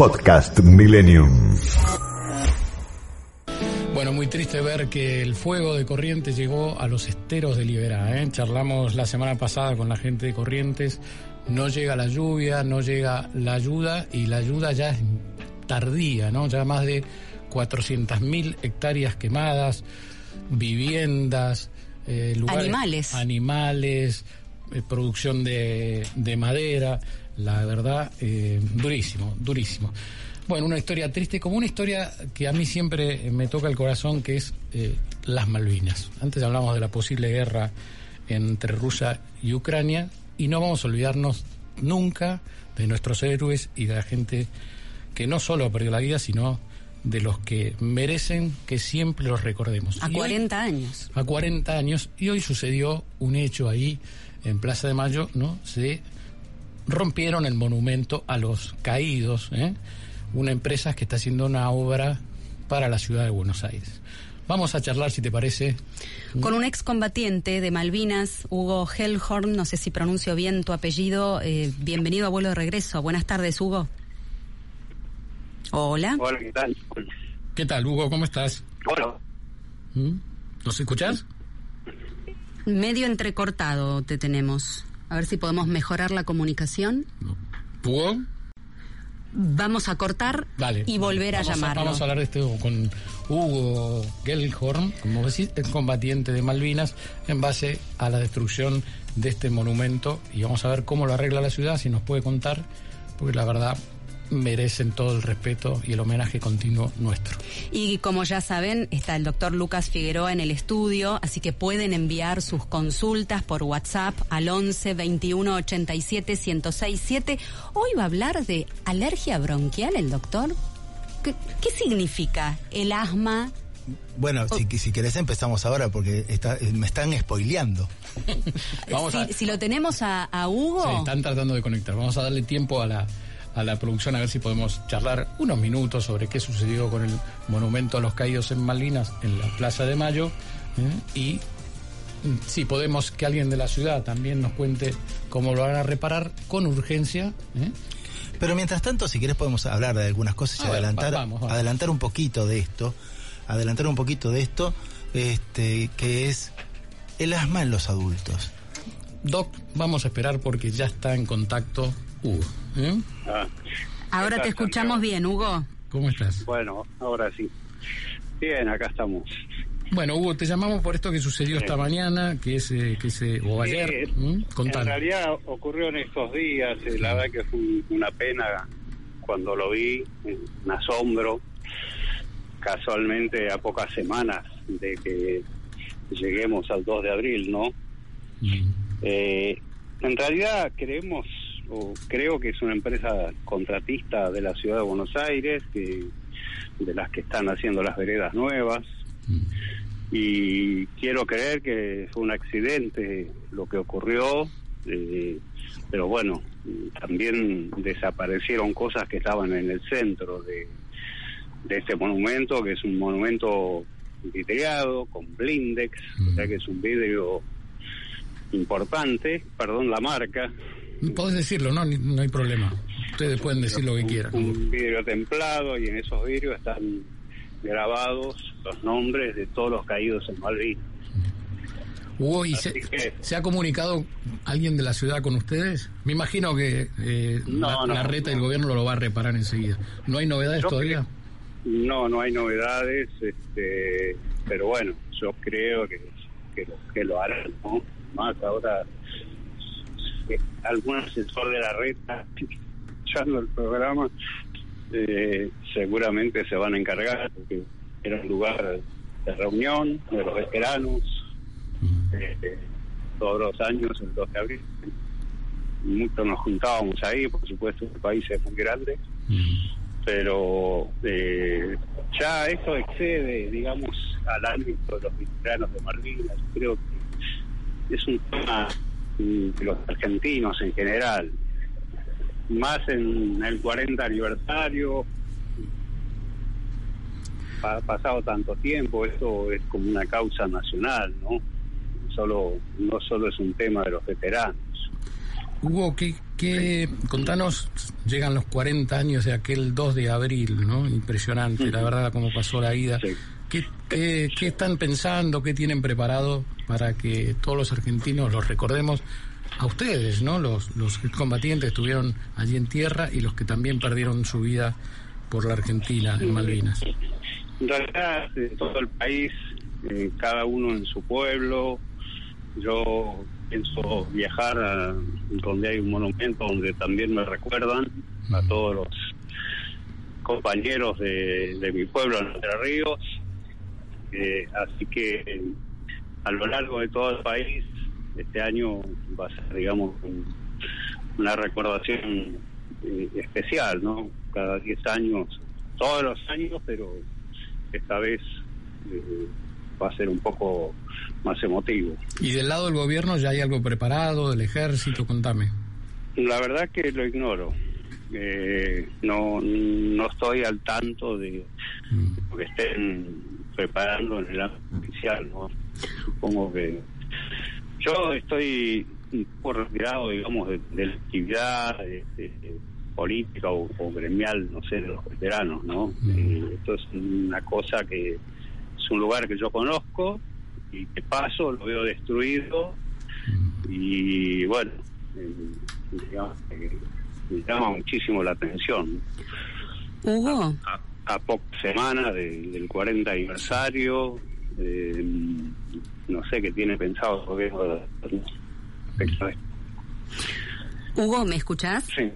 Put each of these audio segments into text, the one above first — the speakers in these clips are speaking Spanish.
Podcast Millennium. Bueno, muy triste ver que el fuego de Corrientes llegó a los esteros de Liberá. ¿eh? Charlamos la semana pasada con la gente de Corrientes. No llega la lluvia, no llega la ayuda y la ayuda ya es tardía, ¿no? Ya más de 400.000 hectáreas quemadas, viviendas, eh, lugares, Animales. animales, eh, producción de, de madera. La verdad, eh, durísimo, durísimo. Bueno, una historia triste, como una historia que a mí siempre me toca el corazón, que es eh, las Malvinas. Antes hablamos de la posible guerra entre Rusia y Ucrania, y no vamos a olvidarnos nunca de nuestros héroes y de la gente que no solo perdió la vida, sino de los que merecen que siempre los recordemos. A Y hoy- 40 años. a 40 años y hoy sucedió un hecho ahí en Plaza de Mayo, ¿no? Se rompieron el monumento a los caídos, ¿eh? Una empresa que está haciendo una obra para la ciudad de Buenos Aires. Vamos a charlar, si te parece. Con un excombatiente de Malvinas, Hugo Hellhorn, no sé si pronuncio bien tu apellido. eh, bienvenido a vuelo de regreso. Buenas tardes, Hugo. Hola. Hola, ¿qué tal? ¿Qué tal, Hugo? ¿Cómo estás? Hola. ¿Mm? ¿Nos escuchás? Medio entrecortado te tenemos. A ver si podemos mejorar la comunicación. ¿Hugo? Vamos a cortar Vale. y volver a llamarlo. vamos a hablar de esto con Hugo Gellhorn, como decís, el combatiente de Malvinas, en base a la destrucción de este monumento. Y vamos a ver cómo lo arregla la ciudad, si nos puede contar, porque la verdad merecen todo el respeto y el homenaje continuo nuestro. Y como ya saben, está el doctor Lucas Figueroa en el estudio, así que pueden enviar sus consultas por WhatsApp al 11 21 87 1067. Hoy va a hablar de alergia bronquial el doctor. ¿Qué, qué significa el asma? Bueno, si, si querés empezamos ahora porque está, eh, me están spoileando. Vamos si, a- si lo tenemos a, a Hugo, Sí, están tratando de conectar. Vamos a darle tiempo a la, a la producción a ver si podemos charlar unos minutos sobre qué sucedió con el monumento a los caídos en Malvinas en la Plaza de Mayo. ¿eh? Y si podemos que alguien de la ciudad también nos cuente cómo lo van a reparar con urgencia. ¿eh? Pero mientras tanto, si querés podemos hablar de algunas cosas y A adelantar, va- vamos, vamos. adelantar un poquito de esto, adelantar un poquito de esto, este, que es el asma en los adultos. Doc, vamos a esperar porque ya está en contacto Hugo. ¿Eh? Ah, ahora ¿qué te escuchamos Santiago? bien, Hugo. ¿Cómo estás? Bueno, ahora sí. Bien, acá estamos. Bueno, Hugo, te llamamos por esto que sucedió esta mañana, que es, eh, que se, o ayer. Eh, en realidad ocurrió en estos días, eh, la verdad que fue un- una pena cuando lo vi, un asombro, casualmente a pocas semanas de que lleguemos al 2 de abril, ¿no? Mm. Eh, en realidad creemos, o creo que es una empresa contratista de la ciudad de Buenos Aires, que de las que están haciendo las veredas nuevas, Mm. y quiero creer que fue un accidente lo que ocurrió, eh, pero bueno, también desaparecieron cosas que estaban en el centro de, de este monumento, que es un monumento vidriado, con blindex, o sea que es un vidrio importante, perdón la marca, Podés decirlo, no, no hay problema. Ustedes pueden decir lo que quieran. un vidrio templado y en esos vidrios están grabados los nombres de todos los caídos en Malvinas. Hugo, ¿y se, Así que- se ha comunicado alguien de la ciudad con ustedes? Me imagino que eh, No, la, no, la reta y el no. gobierno lo va a reparar enseguida. ¿No hay novedades Yo todavía? No, no hay novedades, este, pero bueno, yo creo que, que, lo, que lo harán, ¿no? Más ahora, algún asesor de la red escuchando el programa, eh, seguramente se van a encargar, porque era un lugar de reunión de los veteranos, eh, todos los años, el 2 de abril. Muchos nos juntábamos ahí, por supuesto, el país es muy grande pero eh, ya eso excede, digamos, al ámbito de los veteranos de Malvinas. Creo que es un tema los argentinos en general, más en el 40 aniversario. Ha pasado tanto tiempo, esto es como una causa nacional, ¿no? Solo, no solo es un tema de los veteranos. Hugo, ¿qué, qué, contanos, llegan los 40 años de aquel 2 de abril, ¿no? Impresionante, la verdad, cómo pasó la vida. Sí. ¿Qué, qué, qué están pensando, qué tienen preparado para que todos los argentinos los recordemos a ustedes, ¿no? Los, los combatientes estuvieron allí en tierra y los que también perdieron su vida por la Argentina, en Malvinas. En realidad, en todo el país, eh, cada uno en su pueblo. Yo pienso viajar a donde hay un monumento donde también me recuerdan a todos los compañeros de, de mi pueblo en Entre Ríos. Eh, así que a lo largo de todo el país, este año va a ser, digamos, un- una recordación eh, especial, ¿no? Cada 10 años, todos los años, pero esta vez eh, va a ser un poco más emotivo. Y del lado del gobierno ya hay algo preparado, del ejército, contame. La verdad que lo ignoro. Eh, no, no estoy al tanto de lo que estén preparando en el ámbito oficial, ¿no? Supongo que yo estoy un poco retirado, digamos, de, de la actividad de- política o, o gremial, no sé, de los veteranos, ¿no? Eh, esto es una cosa que es un lugar que yo conozco y que paso, lo veo destruido y bueno, eh, digamos me llama muchísimo la atención. Hugo, A, a pocas semanas de- del 40 aniversario, eh, no sé qué tiene pensado el gobierno respecto a esto. Hugo, ¿me escuchás? Sí.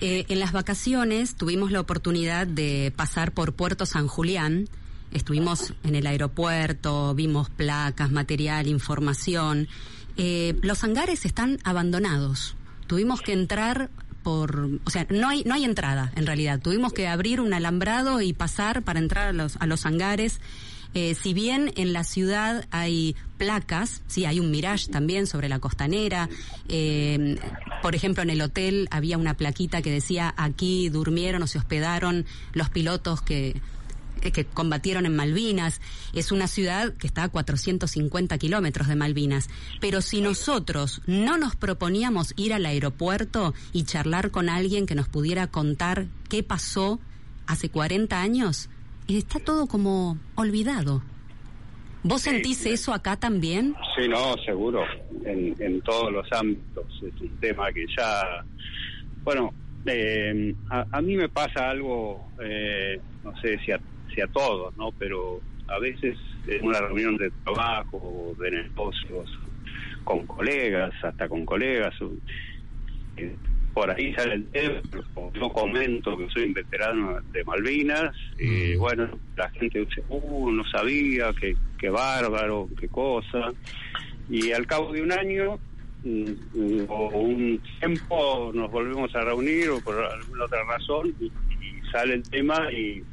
Eh, en las vacaciones tuvimos la oportunidad de pasar por Puerto San Julián. Estuvimos en el aeropuerto, vimos placas, material, información. Eh, los hangares están abandonados. Tuvimos que entrar por, o sea, no hay no hay entrada en realidad. Tuvimos que abrir un alambrado y pasar para entrar a los a los hangares. Eh, si bien en la ciudad hay placas, sí, hay un Mirage también sobre la costanera. eh, por ejemplo, en el hotel había una plaquita que decía aquí durmieron o se hospedaron los pilotos que, eh, que combatieron en Malvinas. Es una ciudad que está a 450 kilómetros de Malvinas. Pero si nosotros no nos proponíamos ir al aeropuerto y charlar con alguien que nos pudiera contar qué pasó hace 40 años, está todo como olvidado. ¿Vos sentís eso acá también? Sí, no, seguro, en, en todos los ámbitos. Es un tema que ya, bueno, eh, a, a mí me pasa algo, eh, no sé si a, si a todos, ¿no? Pero a veces en una reunión de trabajo o de negocios con colegas, hasta con colegas, eh, por ahí sale el tema, yo comento que soy un veterano de Malvinas, y bueno, la gente dice, uh, no sabía, qué, qué bárbaro, qué cosa. Y al cabo de un año mm, mm, o un tiempo nos volvemos a reunir o por alguna otra razón y, y sale el tema y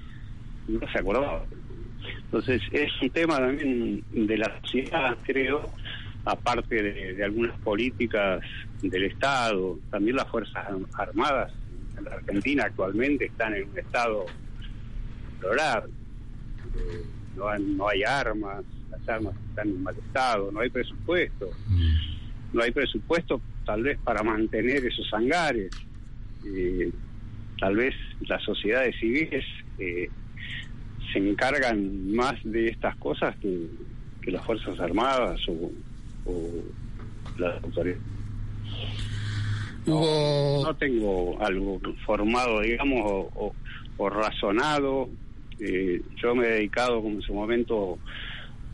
no se acordaba. Entonces es un tema también de la sociedad, creo, aparte de, algunas políticas del Estado, también las Fuerzas Armadas en la Argentina actualmente están en un estado deplorable. Eh, no hay armas, las armas están en mal estado, no hay presupuesto. No hay presupuesto tal vez para mantener esos hangares. Eh, tal vez las sociedades civiles eh, se encargan más de estas cosas que, que las Fuerzas Armadas o, o las autoridades. Hugo, No tengo algo formado, digamos, o, o- o razonado. Eh, yo me he dedicado, como en su momento,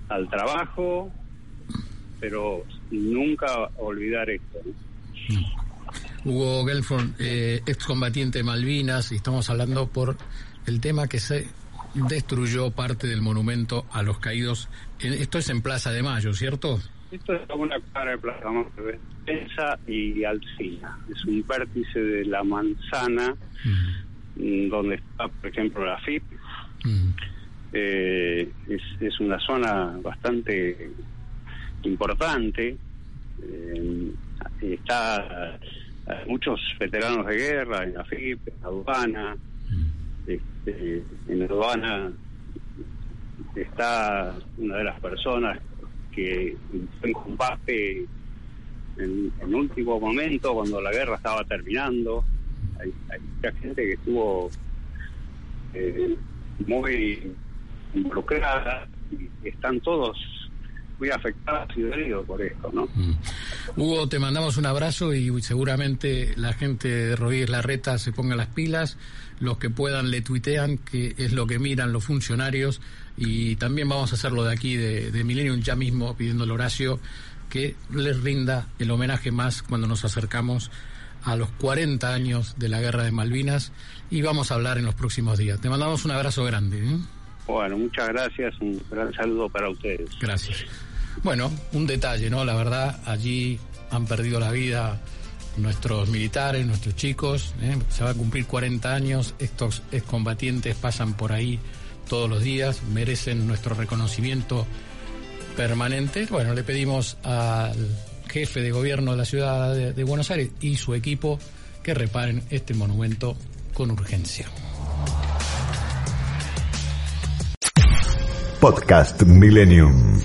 al trabajo, pero nunca olvidar esto. ¿no? Hugo Gelford, eh, excombatiente de Malvinas, y estamos hablando por el tema que se destruyó parte del monumento a los caídos. En- Esto es en Plaza de Mayo, ¿cierto? Esto es una cuadra de Plaza Mayor Defensa y Alcina. Es un vértice de la manzana mm, donde está, por ejemplo, la FIP. Mm. Eh, es, es una zona bastante importante. Eh, está muchos veteranos de guerra en la FIP, en la aduana. Este, en aduana está una de las personas que en combate en, último momento, cuando la guerra estaba terminando. Hay, hay mucha gente que estuvo eh, muy involucrada y están todos muy afectados y dolidos por esto, ¿no? Mm. Hugo, te mandamos un abrazo y seguramente la gente de Rodríguez Larreta se ponga las pilas, los que puedan le tuitean, que es lo que miran los funcionarios, y también vamos a hacerlo de aquí, de, de Millennium, ya mismo pidiendo al Horacio que les rinda el homenaje más cuando nos acercamos a los 40 años de la guerra de Malvinas y vamos a hablar en los próximos días. Te mandamos un abrazo grande. ¿eh? Bueno, muchas gracias, un gran saludo para ustedes. Gracias. Bueno, un detalle, ¿no? La verdad, allí han perdido la vida nuestros militares, nuestros chicos. ¿eh? Se va a cumplir 40 años. Estos excombatientes pasan por ahí todos los días, merecen nuestro reconocimiento permanente. Bueno, le pedimos al jefe de gobierno de la ciudad de, de Buenos Aires y su equipo que reparen este monumento con urgencia. Podcast Millennium.